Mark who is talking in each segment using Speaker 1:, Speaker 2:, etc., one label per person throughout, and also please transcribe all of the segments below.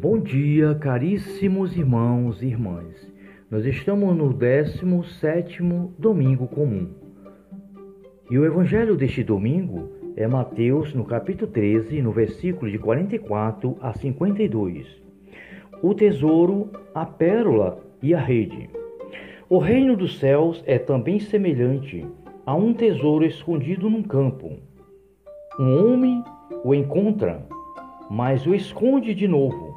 Speaker 1: Bom dia, caríssimos irmãos e irmãs. Nós estamos no 17 domingo comum. E o evangelho deste domingo é Mateus, no capítulo 13, no versículo de 44 a 52. O tesouro, a pérola e a rede. O reino dos céus é também semelhante a um tesouro escondido num campo. Um homem o encontra, mas o esconde de novo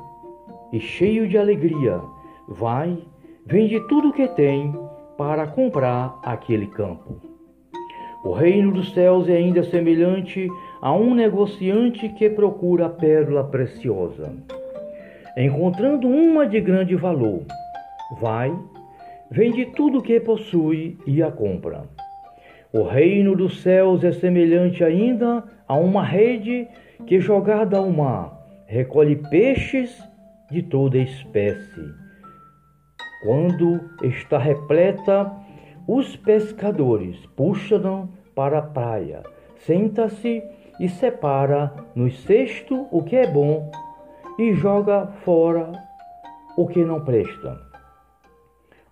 Speaker 1: e cheio de alegria, vai, vende tudo o que tem para comprar aquele campo. O reino dos céus é ainda semelhante a um negociante que procura a pérola preciosa. Encontrando uma de grande valor, vai, vende tudo o que possui e a compra. O reino dos céus é semelhante ainda a uma rede que, jogada ao mar, recolhe peixes de toda espécie. Quando está repleta, os pescadores puxam para a praia, senta-se e separa no cesto o que é bom e joga fora o que não presta.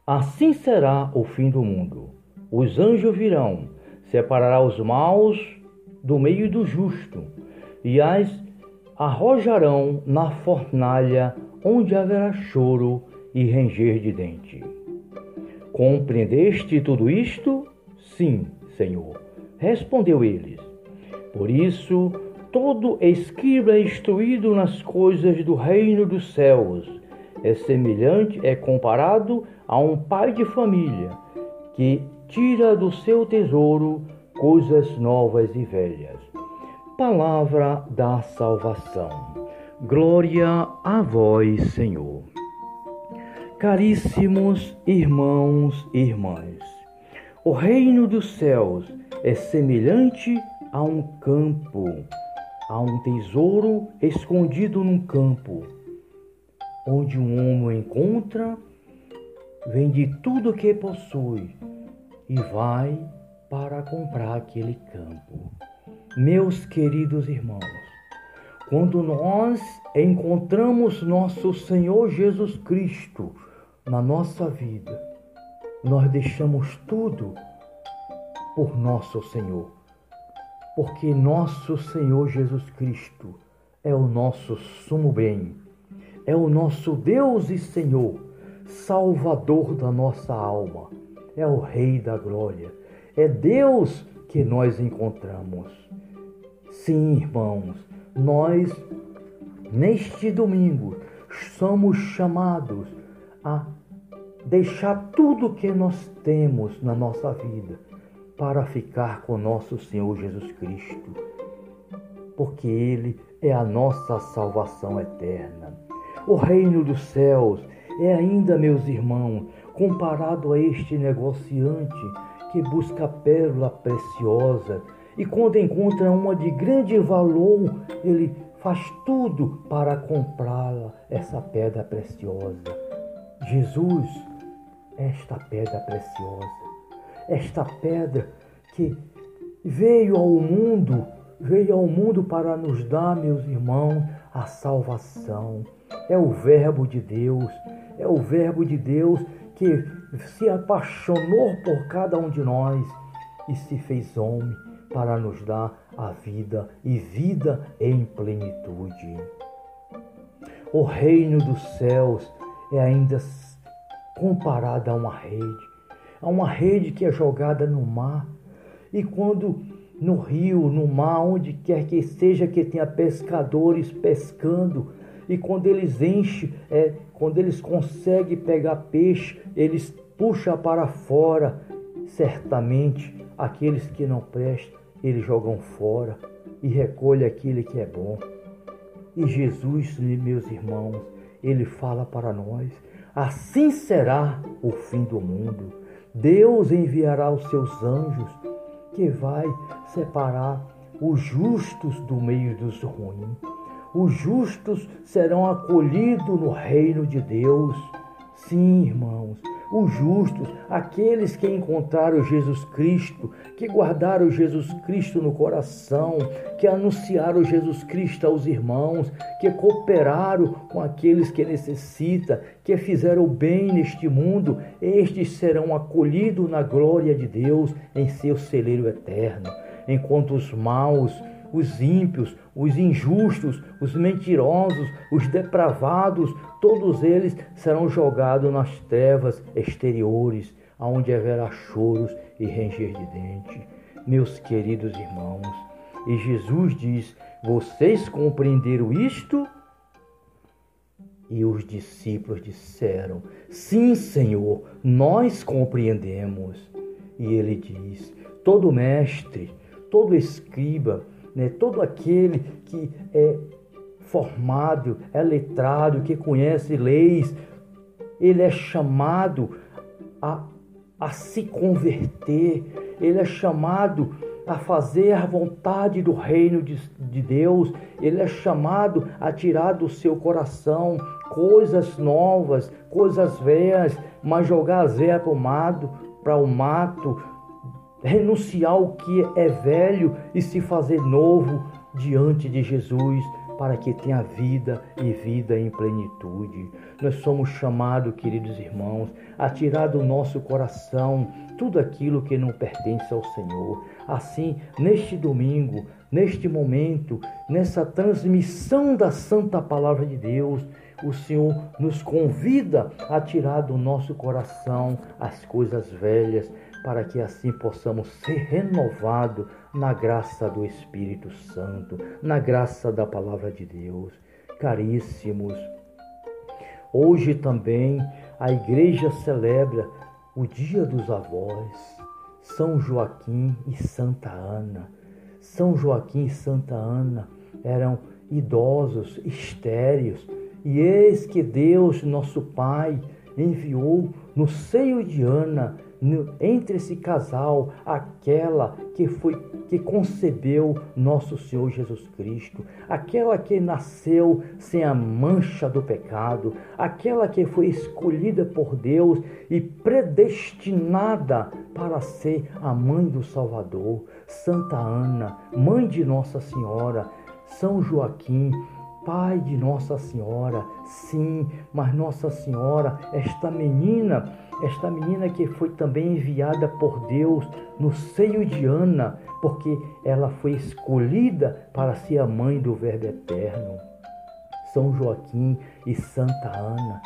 Speaker 1: Assim será o fim do mundo. Os anjos virão, separará os maus do meio do justo, e as arrojarão na fornalha onde haverá choro e ranger de dente. Compreendeste tudo isto? Sim, Senhor, respondeu eles. Por isso, todo escriba instruído nas coisas do reino dos céus é semelhante, é comparado a um pai de família que tira do seu tesouro coisas novas e velhas. Palavra da salvação. Glória a vós, Senhor. Caríssimos irmãos e irmãs, o reino dos céus é semelhante a um campo, a um tesouro escondido num campo, onde um homem encontra, vende tudo o que possui e vai para comprar aquele campo. Meus queridos irmãos, quando nós encontramos nosso Senhor Jesus Cristo na nossa vida, nós deixamos tudo por nosso Senhor. Porque nosso Senhor Jesus Cristo é o nosso sumo bem, é o nosso Deus e Senhor, Salvador da nossa alma, é o Rei da glória, é Deus que nós encontramos. Sim, irmãos, nós, neste domingo, somos chamados a deixar tudo que nós temos na nossa vida para ficar com nosso Senhor Jesus Cristo, porque Ele é a nossa salvação eterna. O reino dos céus é ainda, meus irmãos, comparado a este negociante que busca a pérola preciosa e quando encontra uma de grande valor, ele faz tudo para comprá-la, essa pedra preciosa. Jesus, esta pedra preciosa, esta pedra que veio ao mundo, veio ao mundo para nos dar, meus irmãos, a salvação. É o Verbo de Deus, é o Verbo de Deus que se apaixonou por cada um de nós e se fez homem para nos dar a vida e vida em plenitude. O reino dos céus é ainda comparado a uma rede, a uma rede que é jogada no mar. E quando no rio, no mar, onde quer que seja que tenha pescadores pescando, e quando eles enchem, é, quando eles conseguem pegar peixe, eles puxam para fora, certamente aqueles que não prestam eles jogam fora e recolhe aquilo que é bom. E Jesus, meus irmãos, ele fala para nós: assim será o fim do mundo. Deus enviará os seus anjos que vai separar os justos do meio dos ruins. Os justos serão acolhidos no reino de Deus. Sim, irmãos, os justos, aqueles que encontraram Jesus Cristo, que guardaram Jesus Cristo no coração, que anunciaram Jesus Cristo aos irmãos, que cooperaram com aqueles que necessitam, que fizeram o bem neste mundo, estes serão acolhidos na glória de Deus em seu celeiro eterno, enquanto os maus os ímpios, os injustos, os mentirosos, os depravados, todos eles serão jogados nas trevas exteriores, aonde haverá choros e ranger de dente. Meus queridos irmãos, e Jesus diz: Vocês compreenderam isto? E os discípulos disseram: Sim, Senhor, nós compreendemos. E ele diz: Todo mestre, todo escriba, né? todo aquele que é formado, é letrado, que conhece leis, ele é chamado a, a se converter, ele é chamado a fazer a vontade do reino de, de Deus, ele é chamado a tirar do seu coração coisas novas, coisas velhas, mas jogar as velhas para o mato, para o mato, renunciar ao que é velho e se fazer novo diante de Jesus, para que tenha vida e vida em plenitude. Nós somos chamados, queridos irmãos, a tirar do nosso coração tudo aquilo que não pertence ao Senhor. Assim, neste domingo, neste momento, nessa transmissão da Santa Palavra de Deus, o Senhor nos convida a tirar do nosso coração as coisas velhas, para que assim possamos ser renovados na graça do Espírito Santo, na graça da palavra de Deus. Caríssimos, hoje também a igreja celebra o Dia dos Avós, São Joaquim e Santa Ana. São Joaquim e Santa Ana eram idosos, estéreos, e eis que Deus, nosso Pai, enviou no seio de Ana entre esse casal aquela que foi que concebeu nosso Senhor Jesus Cristo, aquela que nasceu sem a mancha do pecado, aquela que foi escolhida por Deus e predestinada para ser a mãe do Salvador, Santa Ana, mãe de Nossa Senhora, São Joaquim, pai de Nossa Senhora. Sim, mas Nossa Senhora, esta menina esta menina que foi também enviada por Deus no seio de Ana, porque ela foi escolhida para ser a mãe do Verbo Eterno. São Joaquim e Santa Ana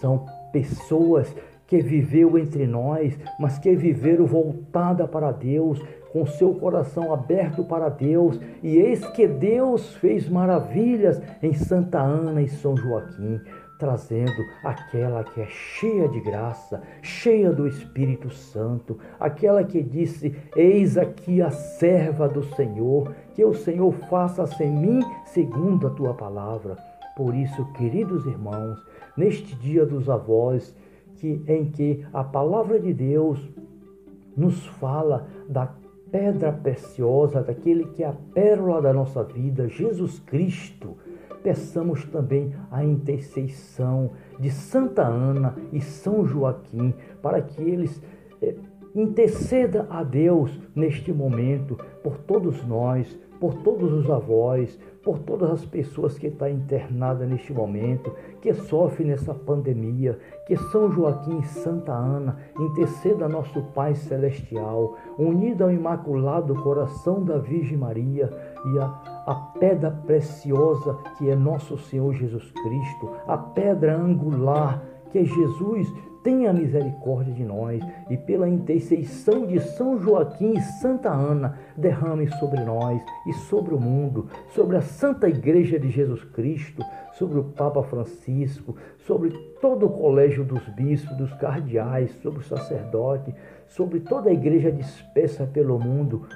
Speaker 1: são pessoas que viveu entre nós, mas que viveram voltada para Deus, com seu coração aberto para Deus, e eis que Deus fez maravilhas em Santa Ana e São Joaquim trazendo aquela que é cheia de graça, cheia do Espírito Santo, aquela que disse: Eis aqui a serva do Senhor, que o Senhor faça em mim segundo a tua palavra. Por isso, queridos irmãos, neste dia dos avós, que em que a palavra de Deus nos fala da pedra preciosa, daquele que é a pérola da nossa vida, Jesus Cristo peçamos também a intercessão de Santa Ana e São Joaquim para que eles eh, interceda a Deus neste momento por todos nós, por todos os avós, por todas as pessoas que estão internadas neste momento, que sofrem nessa pandemia, que São Joaquim e Santa Ana interceda nosso Pai Celestial, unido ao Imaculado Coração da Virgem Maria e a, a pedra preciosa que é nosso Senhor Jesus Cristo, a pedra angular que é Jesus tenha misericórdia de nós e pela intercessão de São Joaquim e Santa Ana, derrame sobre nós e sobre o mundo, sobre a Santa Igreja de Jesus Cristo, sobre o Papa Francisco, sobre todo o colégio dos bispos, dos cardeais, sobre o sacerdote, sobre toda a igreja dispersa pelo mundo,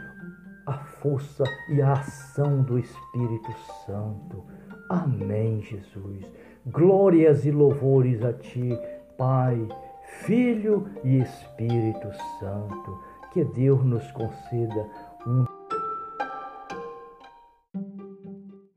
Speaker 1: a força e a ação do Espírito Santo. Amém, Jesus. Glórias e louvores a Ti Pai, Filho e Espírito Santo. Que Deus nos conceda um